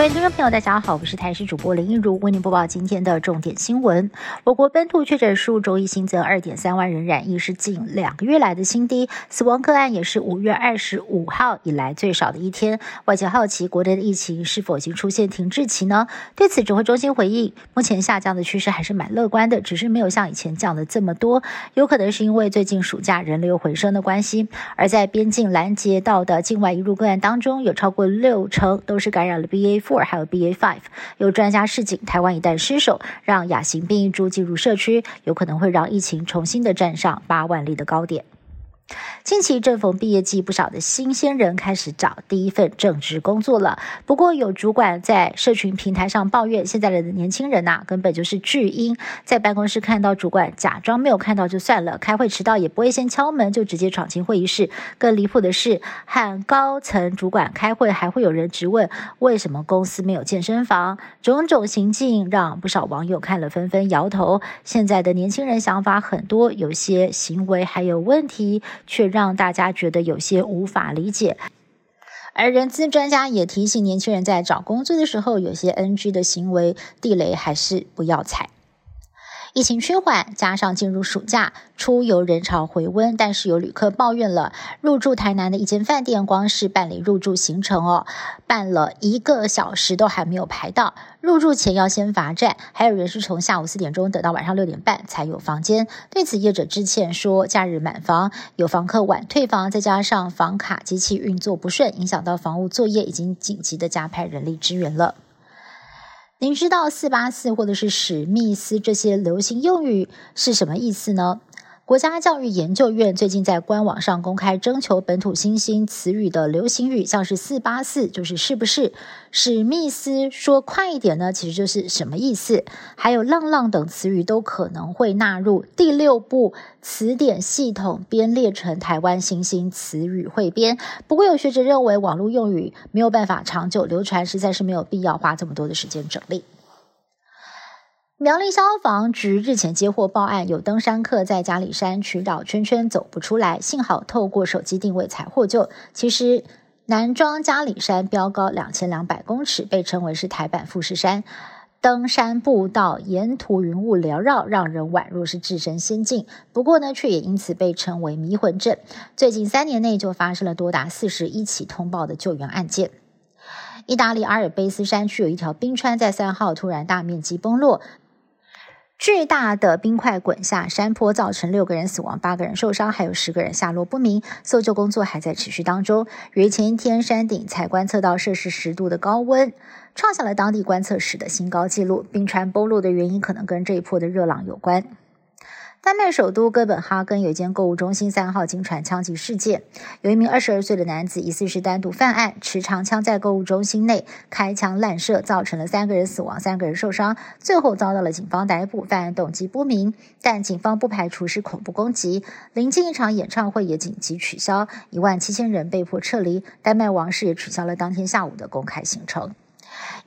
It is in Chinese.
各位听众朋友，大家好，我是台视主播林一如，为您播报今天的重点新闻。我国本土确诊数周一新增二点三万人染疫，是近两个月来的新低，死亡个案也是五月二十五号以来最少的一天。外界好奇，国内的疫情是否已经出现停滞期呢？对此，指挥中心回应，目前下降的趋势还是蛮乐观的，只是没有像以前降的这么多，有可能是因为最近暑假人流回升的关系。而在边境拦截到的境外移入个案当中，有超过六成都是感染了 BA。Four 还有 BA five，有专家示警，台湾一旦失守，让亚型变异株进入社区，有可能会让疫情重新的站上八万例的高点。近期正逢毕业季，不少的新鲜人开始找第一份正职工作了。不过，有主管在社群平台上抱怨，现在的年轻人呐，根本就是巨婴，在办公室看到主管，假装没有看到就算了；开会迟到也不会先敲门，就直接闯进会议室。更离谱的是，和高层主管开会，还会有人质问为什么公司没有健身房。种种行径让不少网友看了纷纷摇头。现在的年轻人想法很多，有些行为还有问题。却让大家觉得有些无法理解，而人资专家也提醒年轻人在找工作的时候，有些 NG 的行为地雷还是不要踩。疫情趋缓，加上进入暑假，出游人潮回温，但是有旅客抱怨了，入住台南的一间饭店，光是办理入住行程哦，办了一个小时都还没有排到，入住前要先罚站，还有人是从下午四点钟等到晚上六点半才有房间。对此，业者致歉说，假日满房，有房客晚退房，再加上房卡机器运作不顺，影响到房屋作业，已经紧急的加派人力支援了。您知道“四八四”或者是“史密斯”这些流行用语是什么意思呢？国家教育研究院最近在官网上公开征求本土新兴词语的流行语，像是“四八四”就是是不是？史密斯说快一点呢，其实就是什么意思？还有“浪浪”等词语都可能会纳入第六部词典系统编列成台湾新兴词语汇编。不过有学者认为，网络用语没有办法长久流传，实在是没有必要花这么多的时间整理。苗栗消防局日前接获报案，有登山客在嘉里山取绕圈圈走不出来，幸好透过手机定位才获救。其实南庄嘉里山标高两千两百公尺，被称为是台版富士山。登山步道沿途云雾缭绕，让人宛若是置身仙境。不过呢，却也因此被称为迷魂阵。最近三年内就发生了多达四十一起通报的救援案件。意大利阿尔卑斯山区有一条冰川在三号突然大面积崩落。巨大的冰块滚下山坡，造成六个人死亡，八个人受伤，还有十个人下落不明。搜救工作还在持续当中。于前一天，山顶才观测到摄氏十度的高温，创下了当地观测史的新高纪录。冰川崩落的原因可能跟这一波的热浪有关。丹麦首都哥本哈根有间购物中心三号经传枪击事件，有一名二十二岁的男子疑似是单独犯案，持长枪在购物中心内开枪滥射，造成了三个人死亡，三个人受伤，最后遭到了警方逮捕。犯案动机不明，但警方不排除是恐怖攻击。临近一场演唱会也紧急取消，一万七千人被迫撤离。丹麦王室也取消了当天下午的公开行程。